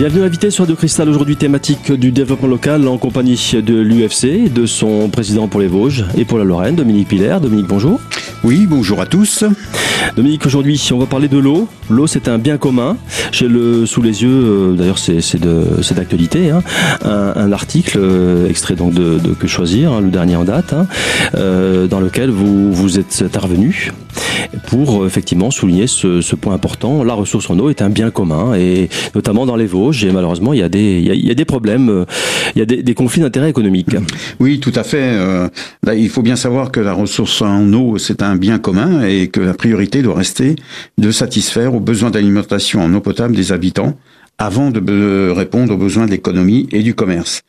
Bienvenue invité sur de Cristal, aujourd'hui thématique du développement local en compagnie de l'UFC, de son président pour les Vosges et pour la Lorraine, Dominique Piller. Dominique, bonjour. Oui, bonjour à tous. Dominique, aujourd'hui, on va parler de l'eau. L'eau, c'est un bien commun. J'ai le sous les yeux, euh, d'ailleurs, c'est d'actualité, hein, un, article euh, extrait donc de, Que choisir, hein, le dernier en date, hein, euh, dans lequel vous vous êtes intervenu pour effectivement souligner ce, point important. La ressource en eau est un bien commun et notamment dans les Vosges. Et malheureusement, il y a des, il y a, des problèmes, il y a des, conflits d'intérêts économiques. Oui, tout à fait. il faut bien savoir que la ressource en eau, c'est un bien commun et que la priorité doit rester de satisfaire aux besoins d'alimentation en eau potable des habitants avant de répondre aux besoins de l'économie et du commerce.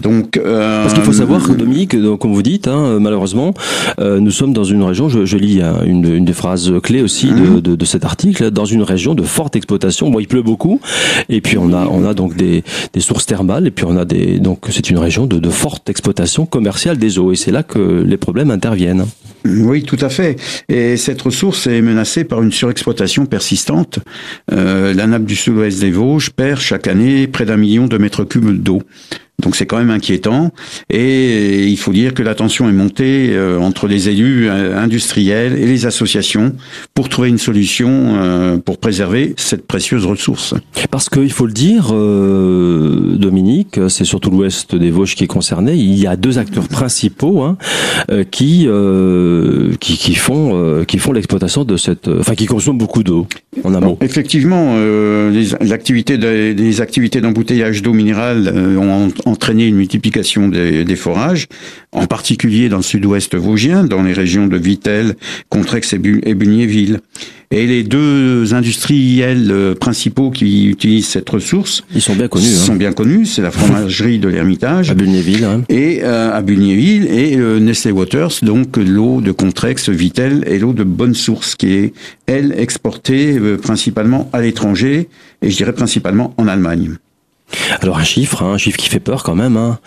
Donc, euh, Parce qu'il faut savoir, Dominique, comme vous dites, hein, malheureusement, euh, nous sommes dans une région, je, je lis hein, une, une, des phrases clés aussi de, mhm. de, de, cet article, dans une région de forte exploitation. Bon, il pleut beaucoup, et puis on a, on a donc des, des sources thermales, et puis on a des, donc c'est une région de, de forte exploitation commerciale des eaux, et c'est là que les problèmes interviennent. Oui, tout à fait. Et cette ressource est menacée par une surexploitation persistante. Euh, la nappe du sud-ouest des Vosges perd chaque année près d'un million de mètres cubes d'eau. Donc c'est quand même inquiétant et il faut dire que la tension est montée euh, entre les élus euh, industriels et les associations pour trouver une solution euh, pour préserver cette précieuse ressource. Parce qu'il faut le dire, Dominique, c'est surtout l'ouest des Vosges qui est concerné. Il y a deux acteurs principaux hein, qui, qui, qui font qui font l'exploitation de cette, enfin qui consomment beaucoup d'eau. En amont. Effectivement, les, l'activité des activités d'embouteillage d'eau minérale ont entraîner une multiplication des, forages, en particulier dans le sud-ouest vosgien, dans les régions de Vittel, Contrex et, Bugnéville. Et les deux industriels euh, principaux qui utilisent cette ressource, ils sont bien connus. Hein. Sont bien connus. C'est la fromagerie de l'Ermitage à Bulgnéville, hein. et euh, à Bulgnéville et euh, Nestlé Waters, donc l'eau de Contrex, Vittel et l'eau de bonne source qui est elle exportée principalement à l'étranger et je dirais principalement en Allemagne. Alors un chiffre, hein, un chiffre qui fait peur quand même. Hein.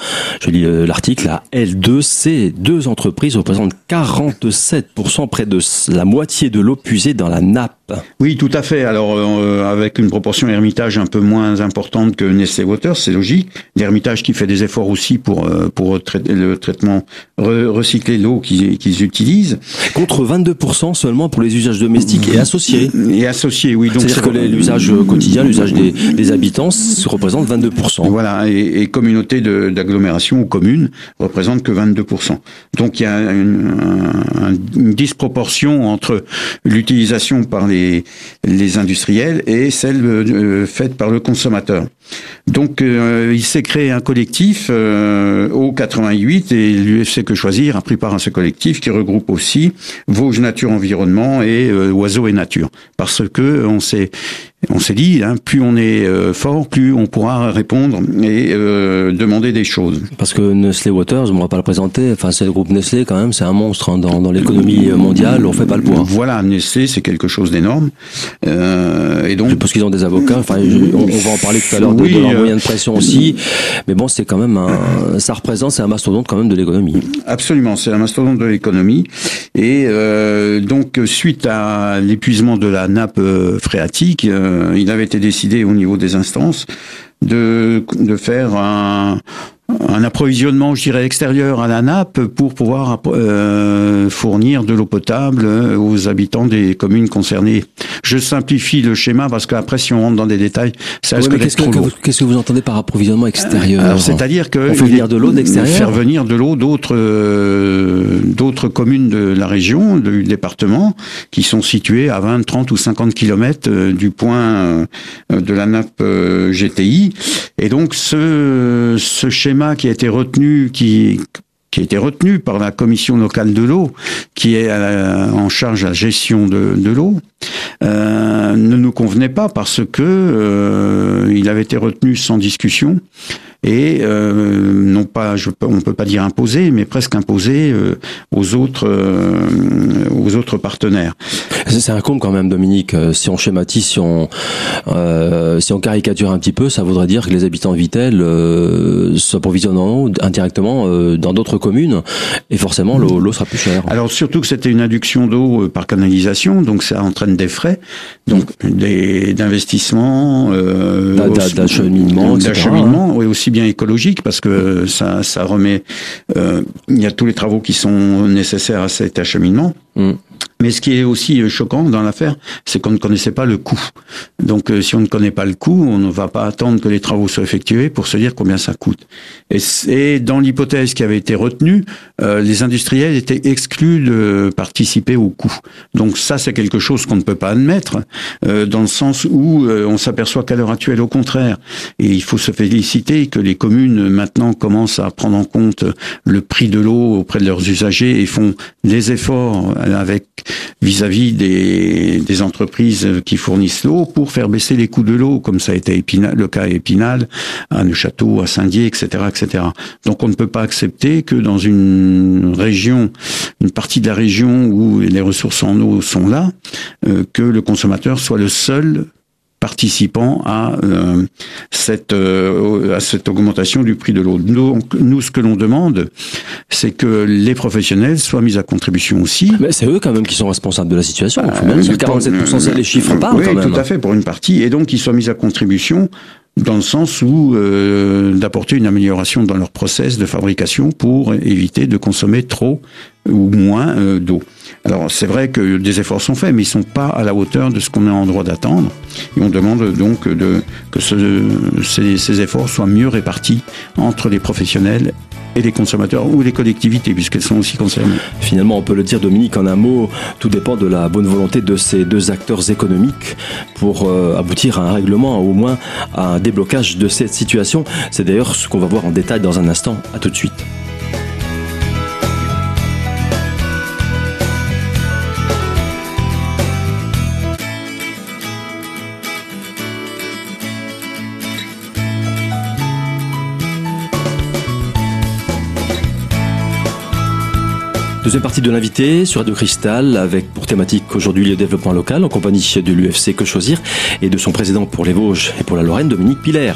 Je lis euh, l'article, la L2C, deux entreprises représentent 47%, près de la moitié de l'eau puisée dans la nappe. Oui, tout à fait. Alors euh, avec une proportion d'Hermitage un peu moins importante que Nestlé Waters, c'est logique. L'Hermitage qui fait des efforts aussi pour euh, pour le traitement recycler l'eau qu'ils utilisent. Contre 22% seulement pour les usages domestiques et associés. Et associés, oui. C'est-à-dire que l'usage quotidien, l'usage des, des habitants se représente 22%. Voilà, et, et communauté d'agglomération ou commune représente que 22%. Donc il y a une, disproportion entre l'utilisation par les, les industriels et celle euh, faite par le consommateur. Donc euh, il s'est créé un collectif euh, au 88 et l'UFC Que Choisir a pris part à ce collectif qui regroupe aussi Vosges Nature Environnement et Oiseaux et Nature parce que on s'est on s'est dit, hein, plus on est euh, fort, plus on pourra répondre et euh, demander des choses. Parce que Nestlé Waters, on ne va pas le présenter, enfin c'est le groupe Nestlé quand même, c'est un monstre hein, dans, dans l'économie mondiale, on fait pas le poids. Voilà, Nestlé c'est quelque chose d'énorme. Euh, et donc parce qu'ils ont des avocats, enfin on, va en parler tout à l'heure de, de, leur moyen de pression aussi, mais bon c'est quand même un, ça représente, c'est un mastodonte quand même de l'économie. Absolument, c'est un mastodonte de l'économie et donc suite à l'épuisement de la nappe phréatique euh, il avait été décidé au niveau des instances de, de faire un, un approvisionnement, je dirais, extérieur à la nappe pour pouvoir euh, fournir de l'eau potable aux habitants des communes concernées. Je simplifie le schéma parce qu'après, si on rentre dans des détails, ça risque d'être trop lourd. Qu'est-ce que vous entendez par approvisionnement extérieur C'est-à-dire que on fait venir de l'eau d'extérieur, faire venir de l'eau d'autres euh, d'autres communes de la région, du département, qui sont situées à 20, 30 ou 50 kilomètres euh, du point de la nappe GTI. Et donc ce ce schéma qui a été retenu, qui a été retenu par la commission locale de l'eau, qui est en charge de la gestion de, l'eau, euh, ne nous convenait pas parce que euh, il avait été retenu sans discussion et euh, non pas, je, on peut pas dire imposé, mais presque imposé euh, aux autres, aux autres partenaires. C'est un comble quand même, Dominique. Si on schématise, si on, si on caricature un petit peu, ça voudrait dire que les habitants de Vitel s'approvisionnent en eau indirectement dans d'autres communes, et forcément l'eau sera plus chère. Alors surtout que c'était une induction d'eau par canalisation, donc ça entraîne des frais, donc des d'investissement, d'acheminement, d'acheminement, oui, aussi bien écologique parce que ça, ça remet, il y a tous les travaux qui sont nécessaires à cet acheminement. Mm. Mais ce qui est aussi euh, choquant dans l'affaire, c'est qu'on ne connaissait pas le coût. Donc, euh, si on ne connaît pas le coût, on ne va pas attendre que les travaux soient effectués pour se dire combien ça coûte. Et, dans l'hypothèse qui avait été retenue, euh, les industriels étaient exclus de participer au coût. Donc ça, c'est quelque chose qu'on ne peut pas admettre, dans le sens où on s'aperçoit qu'à l'heure actuelle, au contraire, il faut se féliciter que les communes maintenant commencent à prendre en compte le prix de l'eau auprès de leurs usagers et font des efforts avec vis-à-vis des, entreprises qui fournissent l'eau pour faire baisser les coûts de l'eau, comme ça a été le cas à Épinal, à Neuchâteau, à Saint-Dié, etc., etc. Donc on ne peut pas accepter que dans une région, une partie de la région où les ressources en eau sont là, euh, que le consommateur soit le seul participant à euh, cette euh, à cette augmentation du prix de l'eau. Donc nous ce que l'on demande, c'est que les professionnels soient mis à contribution aussi. Mais c'est eux quand même qui sont responsables de la situation. Il faut même dire 47% c'est les chiffres parlent oui, quand même. tout à fait pour une partie et donc qu'ils soient mis à contribution dans le sens où euh, d'apporter une amélioration dans leur process de fabrication pour éviter de consommer trop ou moins euh, d'eau. Alors c'est vrai que des efforts sont faits, mais ils sont pas à la hauteur de ce qu'on est en droit d'attendre. Et on demande donc que ce, ces, ces efforts soient mieux répartis entre les professionnels et les consommateurs ou les collectivités, puisqu'elles sont aussi concernées. Finalement, on peut le dire, Dominique, en un mot, tout dépend de la bonne volonté de ces deux acteurs économiques pour euh, aboutir à un règlement, au moins à un déblocage de cette situation. C'est d'ailleurs ce qu'on va voir en détail dans un instant. À tout de suite. Deuxième partie de l'invité sur Radio Cristal avec pour thématique aujourd'hui le développement local en compagnie de l'UFC Que Choisir et de son président pour les Vosges et pour la Lorraine, Dominique Piller.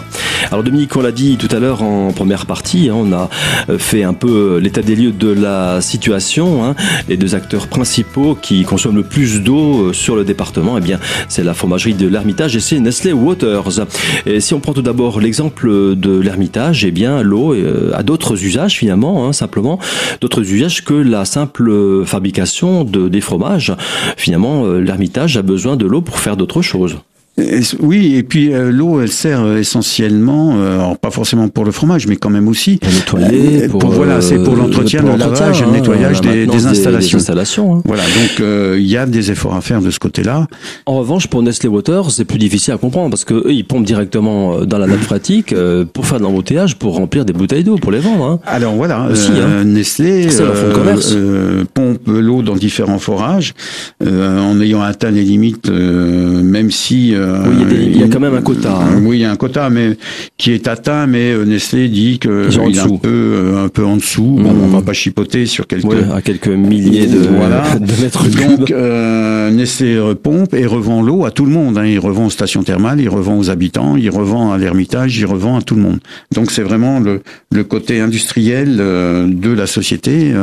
Alors Dominique, on l'a dit tout à l'heure en première partie, hein, on a euh, fait un peu l'état des lieux de la situation. Hein. Les deux acteurs principaux qui consomment le plus d'eau euh, sur le département, eh bien c'est la fromagerie de l'Ermitage et c'est Nestlé Waters. Et si on prend tout d'abord l'exemple de l'Ermitage, eh bien l'eau euh, a d'autres usages finalement, hein, simplement d'autres usages que la simple fabrication de, des fromages, finalement, euh, l'Ermitage a besoin de l'eau pour faire d'autres choses. Oui, et puis euh, l'eau, elle sert euh, essentiellement, euh, alors pas forcément pour le fromage, mais quand même aussi pour nettoyer, pour, voilà, c'est pour l'entretien, le lavage, le hein, nettoyage des, des, installations. Des, installations hein. Voilà, donc il y a des efforts à faire de ce côté-là. En revanche, pour Nestlé Water, c'est plus difficile à comprendre parce que eux, ils pompent directement dans la nappe phréatique pour faire de l'embouteillage, pour remplir des bouteilles d'eau, pour les vendre. Hein. Alors voilà, aussi, Nestlé pompe l'eau dans différents forages en ayant atteint les limites, même si euh, oui, il y, a quand même un quota. Hein. Oui, il y a un quota, mais qui est atteint, mais euh, Nestlé dit que il est un peu, euh, un peu en dessous. Bon, on va pas chipoter sur quelques à quelques milliers de, de mètres Donc euh, Nestlé pompe et revend l'eau à tout le monde. Hein. Il revend aux stations thermales, il revend aux habitants, il revend à l'Ermitage, il revend à tout le monde. Donc c'est vraiment le, le côté industriel de la société,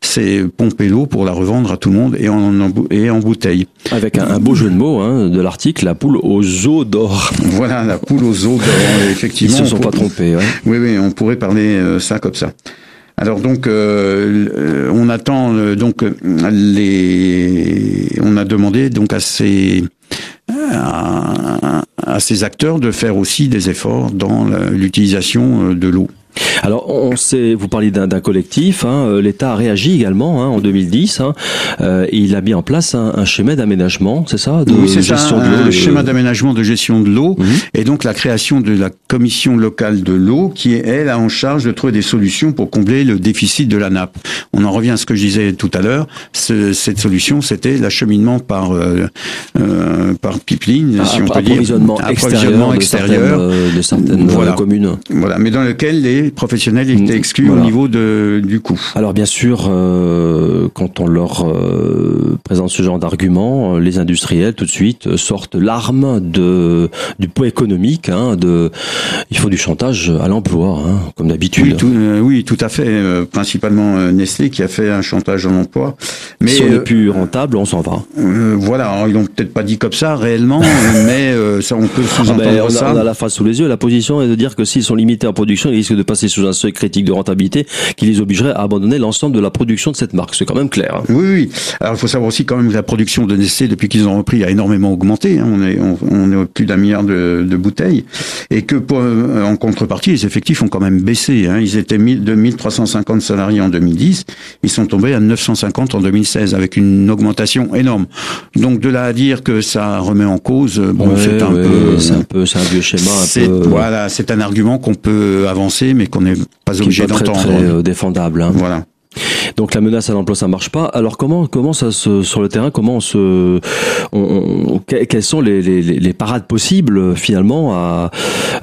c'est pomper l'eau pour la revendre à tout le monde et en, et en bouteille. Avec un, un beau jeu de mots hein, de l'article, la poule aux os d'or. Voilà, la poule aux os d'or, effectivement. Ils se sont pas trompés. Oui, oui, on pourrait parler euh, ça comme ça. Alors donc, euh, euh, on attend donc les, on a demandé donc à ces à, à ces acteurs de faire aussi des efforts dans l'utilisation de l'eau. Alors, on sait, vous parlez d'un collectif. Hein, euh, L'État a réagi également hein, en 2010. Hein, euh, et il a mis en place un, schéma d'aménagement, c'est ça de Oui, c'est ça. Un schéma d'aménagement de gestion de l'eau, mhm. et donc la création de la commission locale de l'eau, qui est elle en charge de trouver des solutions pour combler le déficit de la nappe. On en revient à ce que je disais tout à l'heure. Ce, cette solution, c'était l'acheminement par euh, euh par pipeline, si on peut dire, approvisionnement extérieur, de certaines, de certaines voilà. communes. Voilà, mais dans lequel les les professionnels étaient exclus au niveau de, du coût. Alors bien sûr, euh, quand on leur euh, présente ce genre d'argument, euh, les industriels tout de suite sortent l'arme de du poids économique. Hein, de, il faut du chantage à l'emploi, hein, comme d'habitude. Oui, tout, oui, tout à fait. principalement Nestlé qui a fait un chantage à l'emploi. Mais si on n'est plus rentable, on s'en va. voilà, Alors, ils l'ont peut-être pas dit comme ça réellement, mais ça on peut ah, sous-entendre on ça. On a la face sous les yeux. La position est de dire que s'ils sont limités en production, ils risquent de passer sous un seuil critique de rentabilité qui les obligerait à abandonner l'ensemble de la production de cette marque. C'est quand même clair. Hein. Oui, oui. Alors il faut savoir aussi quand même que la production de Nestlé depuis qu'ils ont repris a énormément augmenté. Hein. On est on, est au plus d'un milliard de, de, bouteilles et que pour, euh, en contrepartie les effectifs ont quand même baissé. Hein. Ils étaient 2350 salariés en 2010, ils sont tombés à 950 en 2016 avec une augmentation énorme. Donc de là à dire que ça remet en cause, bon, c'est un, peu, c'est un peu, c'est un vieux schéma. Un peu... Voilà, c'est un argument qu'on peut avancer, mais qu'on n'est pas obligé d'entendre. Très, très euh, défendable. Hein. Voilà. Donc la menace à l'emploi, ça marche pas. Alors comment comment ça se sur le terrain comment on se on, quelles sont les, les, les, parades possibles finalement à,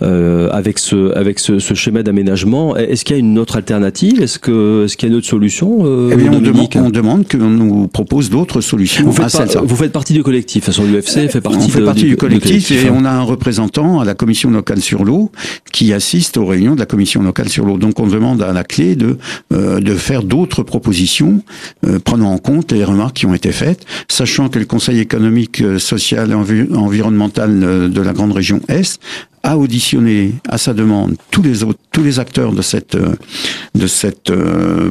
euh, avec ce avec ce, ce schéma d'aménagement? Est-ce qu'il y a une autre alternative? Est-ce que est-ce qu'il y a une autre solution euh, Eh bien, on demande, on demande qu'on nous propose d'autres solutions. Vous faites, vous faites partie du collectif. De toute façon, l'UFC fait partie. On fait partie du, collectif, et on a un représentant à la commission locale sur l'eau qui assiste aux réunions de la commission locale sur l'eau. Donc on demande à la clé de euh, de faire d'autres propositions, euh, prenant en compte les remarques qui ont été faites, sachant que le Conseil économique, euh, social et environnemental euh, de la grande région Est a auditionné à sa demande tous les autres, tous les acteurs de cette de cette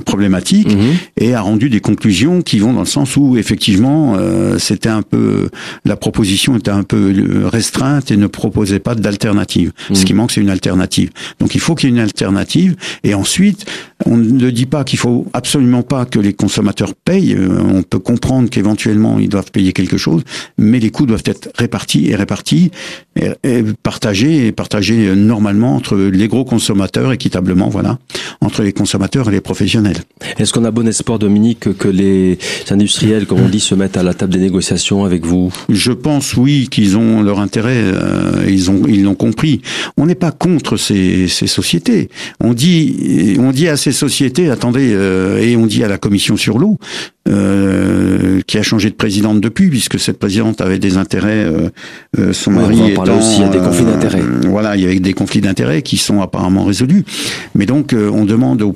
problématique mhm. et a rendu des conclusions qui vont dans le sens où effectivement c'était un peu la proposition était un peu restreinte et ne proposait pas d'alternative. Ce mhm. qui manque c'est une alternative. Donc il faut qu'il y ait une alternative et ensuite on ne dit pas qu'il faut absolument pas que les consommateurs payent. Euh, on peut comprendre qu'éventuellement ils doivent payer quelque chose, mais les coûts doivent être répartis et répartis, et, partagés et partagés euh, normalement entre les gros consommateurs équitablement, voilà, entre les consommateurs et les professionnels. Est-ce qu'on a bon espoir, Dominique, que les industriels, comme on dit, se mettent à la table des négociations avec vous? Je pense oui qu'ils ont leur intérêt, euh, ils ont ils l'ont compris. On n'est pas contre ces, ces sociétés. On dit on dit à ces sociétés, attendez, euh, et on dit à la commission sur l'eau, euh, qui a changé de présidente depuis, puisque cette présidente avait des intérêts, euh, son mari étant, aussi, il y a des conflits d'intérêts. voilà, il y avait des conflits d'intérêts qui sont apparemment résolus. Mais donc, on demande aux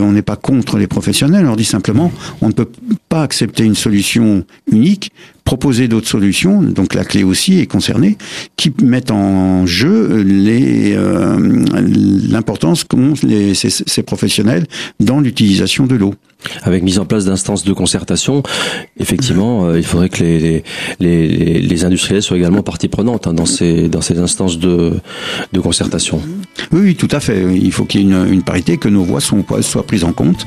on n'est pas contre les professionnels, on leur dit simplement, on ne peut pas accepter une solution unique proposer d'autres solutions, donc la clé aussi est concernée, qui mettent en jeu les l'importance qu'ont ces, ces professionnels dans l'utilisation de l'eau avec mise en place d'instances de concertation, effectivement, euh, il faudrait que les, les, les, industriels soient également partie prenante hein, dans ces dans ces instances de, de concertation. Oui, oui, tout à fait. Il faut qu'il y ait une, une, parité, que nos voix soient, soient prises en compte.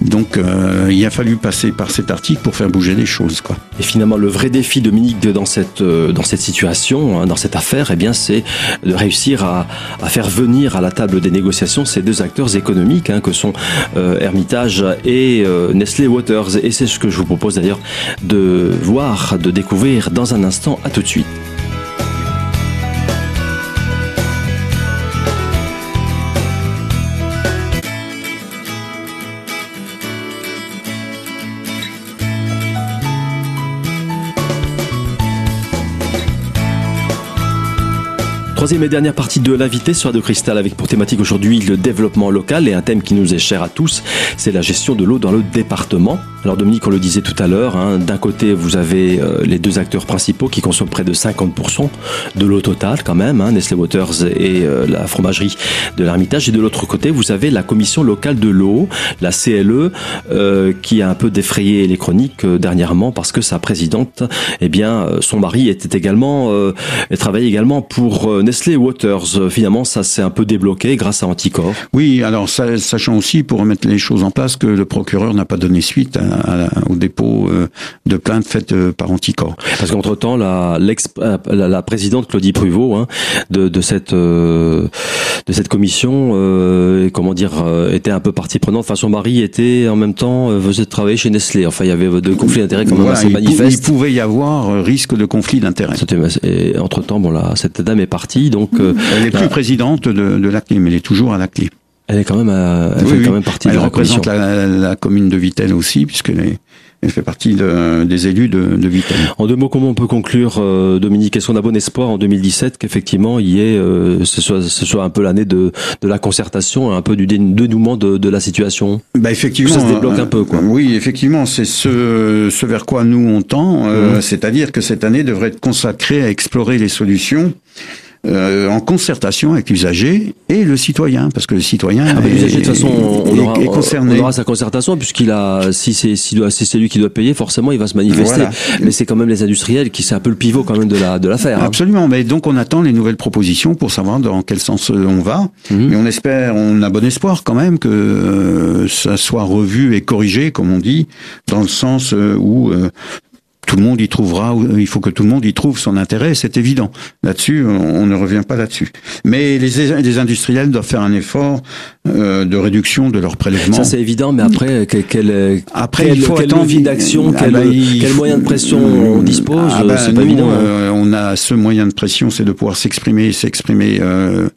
Donc, euh, il a fallu passer par cet article pour faire bouger les choses, quoi. Et finalement, le vrai défi, Dominique, dans cette euh, dans cette situation, hein, dans cette affaire, eh bien, c'est de réussir à, à faire venir à la table des négociations ces deux acteurs économiques, hein, que sont Hermitage et euh, Nestlé Waters. Et c'est ce que je vous propose d'ailleurs de voir, de découvrir dans un instant. À tout de suite. Troisième et dernière partie de l'invité sur de avec pour thématique aujourd'hui le développement local et un thème qui nous est cher à tous, c'est la gestion de l'eau dans le département. Alors Dominique, on le disait tout à l'heure, hein, d'un côté vous avez euh, les deux acteurs principaux qui consomment près de 50% de l'eau totale quand même, hein, Nestlé Waters et euh, la fromagerie de l'Ermitage, et de l'autre côté vous avez la commission locale de l'eau, la CLE, euh, qui a un peu défrayé les chroniques dernièrement parce que sa présidente, eh bien son mari était également, travaillait également pour Nestlé Waters, euh, finalement, ça s'est un peu débloqué grâce à Anticor. Oui, alors sachant aussi, pour remettre les choses en place, que le procureur n'a pas donné suite au dépôt euh, de plainte faite euh, par Anticor. Parce qu'entre-temps, la, la, présidente Claudie Pruvot hein, de, cette, de cette commission, comment dire, était un peu partie prenante. Enfin, son mari était en même temps, faisait travailler chez Nestlé. Enfin, il y avait de conflits d'intérêts quand même assez manifestes. Il pouvait y avoir risque de conflit d'intérêts. Entre-temps, bon, là, cette dame est partie donc, euh, elle n'est plus présidente de, de l'ACLI, mais elle est toujours à l'ACLI. Elle est quand même, elle fait quand même partie elle de la représente la, la, commune de Vittel aussi, puisqu'elle est elle fait partie de, des élus de, de Vittel. En deux mots, comment on peut conclure, euh, Dominique? Est-ce qu'on a bon espoir en 2017 qu'effectivement il y ait, euh, ce, soit, ce soit un peu l'année de, de la concertation, un peu du dénouement de, de la situation? Bah effectivement, que ça se débloque un peu, quoi. Euh, oui, effectivement, c'est ce, ce vers quoi nous on tend, euh, mmh. c'est-à-dire que cette année devrait être consacrée à explorer les solutions euh, en concertation avec l'usager et le citoyen, parce que le citoyen ah, l'usager de toute façon on aura, est, concerné. On aura sa concertation puisqu'il a si c'est si c'est lui qui doit payer, forcément il va se manifester. Mais c'est quand même les industriels qui c'est un peu le pivot quand même de la de l'affaire. Hein. Absolument. Mais donc on attend les nouvelles propositions pour savoir dans quel sens on va. Mhm. Et on espère, on a bon espoir quand même que euh, ça soit revu et corrigé, comme on dit, dans le sens euh, où euh, tout le monde y trouvera, il faut que tout le monde y trouve son intérêt, c'est évident. Là-dessus, on ne revient pas là-dessus. Mais les, les, industriels doivent faire un effort euh, de réduction de leurs prélèvements. Ça c'est évident, mais après, quel, quel, après, il faut quelle envie d'action, ah quel, bah, quel moyen de pression on dispose, ah bah, c'est pas évident. Euh, on a ce moyen de pression, c'est de pouvoir s'exprimer, s'exprimer euh,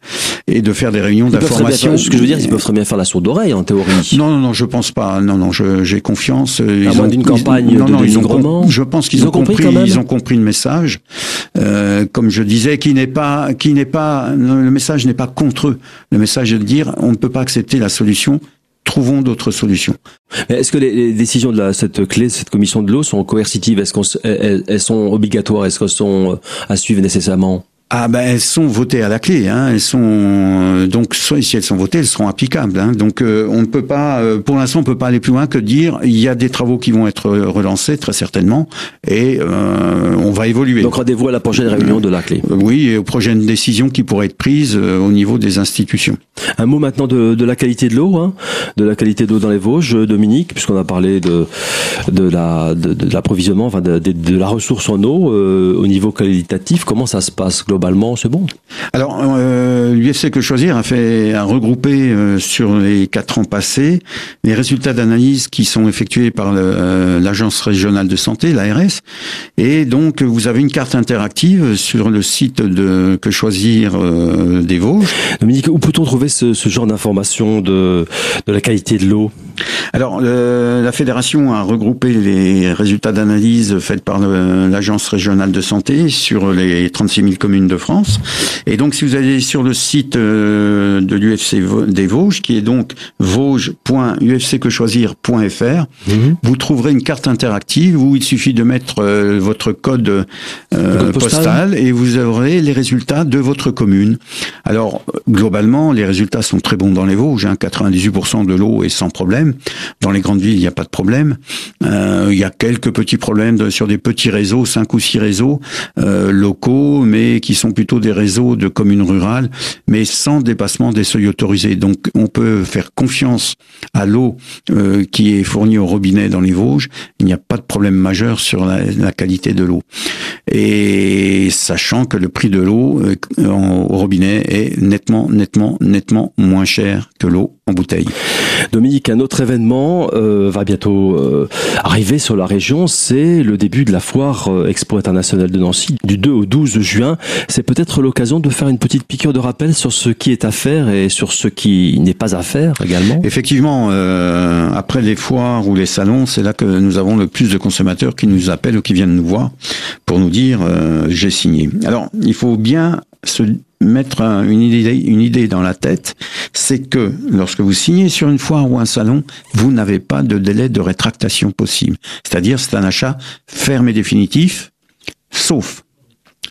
et de faire des réunions d'information. Ce que je veux dire, ils peuvent très bien faire la sourde oreille en théorie. Non, non, non, je pense pas. Non, non, j'ai confiance. À moins d'une campagne non, de non, dénigrement. Je pense qu'ils ont, compris, ils ont compris le message. Euh, comme je disais, qui n'est pas, qui n'est pas, le message n'est pas contre eux. Le message est de dire, on ne peut pas accepter la solution. Trouvons d'autres solutions. Est-ce que les, décisions de la, cette clé, cette commission de l'eau sont coercitives? Est-ce qu'elles elles sont obligatoires? Est-ce qu'elles sont euh, à suivre nécessairement? Ah ben elles sont votées à la clé, hein. elles sont euh, donc si elles sont votées, elles seront applicables. Hein. Donc euh, on ne peut pas, euh, pour l'instant, on peut pas aller plus loin que dire il y a des travaux qui vont être relancés très certainement et on va évoluer. Donc rendez-vous à la prochaine réunion de la clé. oui, et aux prochaines décisions qui pourraient être prises au niveau des institutions. Un mot maintenant de, de la qualité de l'eau, hein, de la qualité d'eau dans les Vosges, Dominique, puisqu'on a parlé de de la de, l'approvisionnement, enfin de, de, la ressource en eau au niveau qualitatif. Comment ça se passe globalement, c'est bon. Alors, euh, l'UFC Que Choisir a fait a regroupé euh, sur les quatre ans passés les résultats d'analyse qui sont effectués par euh, l'agence régionale de santé, l'ARS, et donc vous avez une carte interactive sur le site de Que Choisir des Vosges. Dominique, où peut-on trouver ce, ce genre d'informations de, de la qualité de l'eau? Alors, la fédération a regroupé les résultats d'analyse faits par l'agence régionale de santé sur les 36 000 communes de France. Et donc, si vous allez sur le site euh, de l'UFC des Vosges, qui est donc vosges.ufcquechoisir.fr, mhm. vous trouverez une carte interactive où il suffit de mettre euh, votre code, euh, postal. et vous aurez les résultats de votre commune. Alors, globalement, les résultats sont très bons dans les Vosges. Hein, 98% de l'eau est sans problème. Dans les grandes villes, il n'y a pas de problème. il y a quelques petits problèmes sur des petits réseaux, cinq ou six réseaux locaux, mais qui sont plutôt des réseaux de communes rurales, mais sans dépassement des seuils autorisés. Donc on peut faire confiance à l'eau euh, qui est fournie au robinet dans les Vosges. Il n'y a pas de problème majeur sur la, la qualité de l'eau. Et sachant que le prix de l'eau euh, au robinet est nettement, nettement, nettement moins cher que l'eau en bouteille. Dominique, un autre événement euh, va bientôt euh, arriver sur la région, c'est le début de la foire euh, Expo internationale de Nancy du 2 au 12 juin. C'est peut-être l'occasion de faire une petite piqûre de rappel sur ce qui est à faire et sur ce qui n'est pas à faire également. Effectivement, après les foires ou les salons, c'est là que nous avons le plus de consommateurs qui nous appellent ou qui viennent nous voir pour nous dire j'ai signé. Alors, il faut bien se mettre une idée, une idée dans la tête, c'est que lorsque vous signez sur une foire ou un salon, vous n'avez pas de délai de rétractation possible. C'est-à-dire, c'est un achat ferme et définitif, sauf,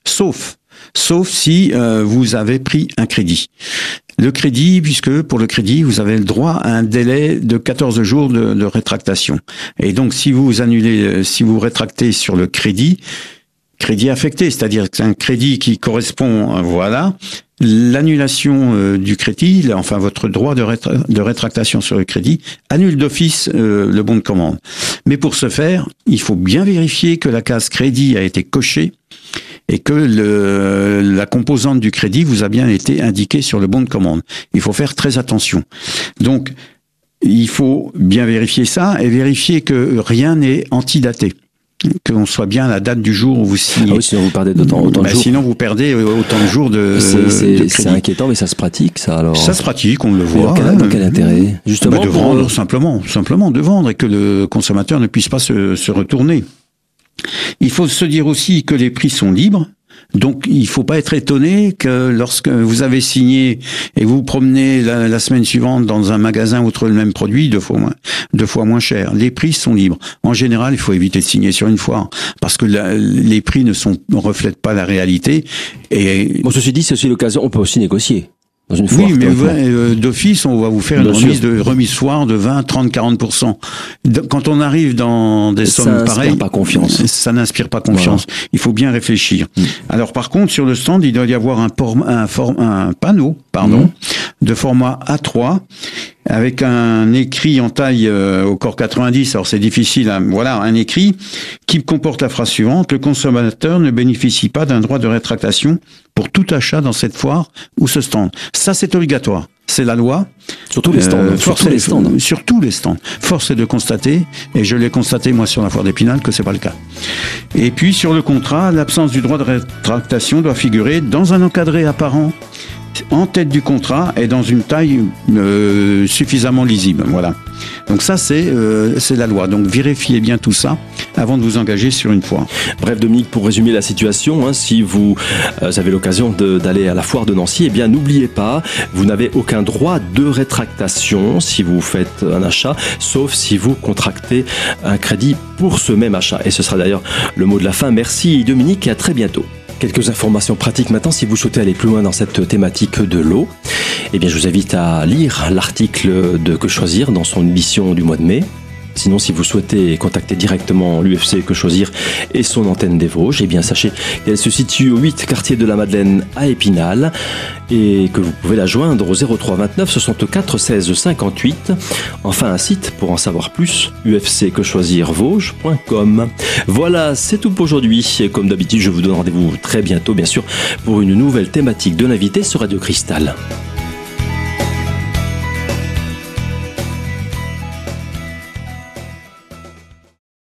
sauf, sauf si euh, vous avez pris un crédit. Le crédit, puisque pour le crédit, vous avez le droit à un délai de 14 jours de, de rétractation. Et donc, si vous annulez, euh, si vous rétractez sur le crédit, crédit affecté, c'est-à-dire un crédit qui correspond, voilà, l'annulation euh, du crédit, enfin votre droit de, rétractation sur le crédit, annule d'office euh, le bon de commande. Mais pour ce faire, il faut bien vérifier que la case crédit a été cochée et que le, la composante du crédit vous a bien été indiquée sur le bon de commande. Il faut faire très attention. Donc, il faut bien vérifier ça et vérifier que rien n'est antidaté. Qu'on soit bien à la date du jour où vous signez. Ah oui, sinon vous perdez autant de Bah, jours. Sinon, vous perdez autant de jours de, C'est- de inquiétant, mais ça se pratique, ça alors. Ça se pratique, on le voit. dans quel, hein. dans quel intérêt Justement, Bah, de pour- vendre simplement, simplement de vendre et que le consommateur ne puisse pas se, se retourner. Il faut se dire aussi que les prix sont libres. Donc, il faut pas être étonné que lorsque vous avez signé et vous vous promenez la, semaine suivante dans un magasin trouvez le même produit deux fois moins, deux fois moins cher. Les prix sont libres. En général, il faut éviter de signer sur une foire parce que les prix ne sont ne reflètent pas la réalité. Et Bon, ceci dit, c'est aussi l'occasion, on peut aussi négocier dans une foire. oui, mais euh, d'office, on va vous faire Bien une sûr. remise de remise foire de 20, 30, 40 De- Quand on arrive dans des Ça sommes pareilles, pas confiance. Ça n'inspire pas confiance. Il faut bien réfléchir. Mm. Alors par contre, sur le stand, il doit y avoir un, por- un, for- un panneau, pardon, de format A3 avec un écrit en taille euh, au corps 90. Alors c'est difficile. à- voilà, un écrit qui comporte la phrase suivante le consommateur ne bénéficie pas d'un droit de rétractation pour tout achat dans cette foire ou ce stand. Ça, c'est obligatoire. C'est la loi. Sur tous les stands. Euh, sur force tous les est- stands. Sur tous les stands. Force est de constater, et je l'ai constaté moi sur la foire d'Épinal, que c'est pas le cas. Et puis sur le contrat, l'absence du droit de rétractation doit figurer dans un encadré apparent en tête du contrat et dans une taille euh, suffisamment lisible. Voilà. Donc ça c'est euh, c'est la loi. Donc vérifiez bien tout ça avant de vous engager sur une foire. Bref, Dominique, pour résumer la situation, hein, si vous euh, avez l'occasion d'aller à la foire de Nancy, eh bien n'oubliez pas, vous n'avez aucun droit de rétractation si vous faites un achat, sauf si vous contractez un crédit pour ce même achat. Et ce sera d'ailleurs le mot de la fin. Merci Dominique et à très bientôt. Quelques informations pratiques maintenant si vous souhaitez aller plus loin dans cette thématique de l'eau. Eh bien, je vous invite à lire l'article de Que choisir dans son édition du mois de mai. Sinon, si vous souhaitez contacter directement l'UFC Que Choisir et son antenne des Vosges, eh bien sachez qu'elle se situe au 8 quartier de la Madeleine à Épinal et que vous pouvez la joindre au 03 29 64 16 58. Enfin, un site pour en savoir plus, ufcquechoisirvosges.com. Voilà, c'est tout pour aujourd'hui. Comme d'habitude, je vous donne rendez-vous très bientôt, bien sûr, pour une nouvelle thématique de l'invité sur Radio Cristal.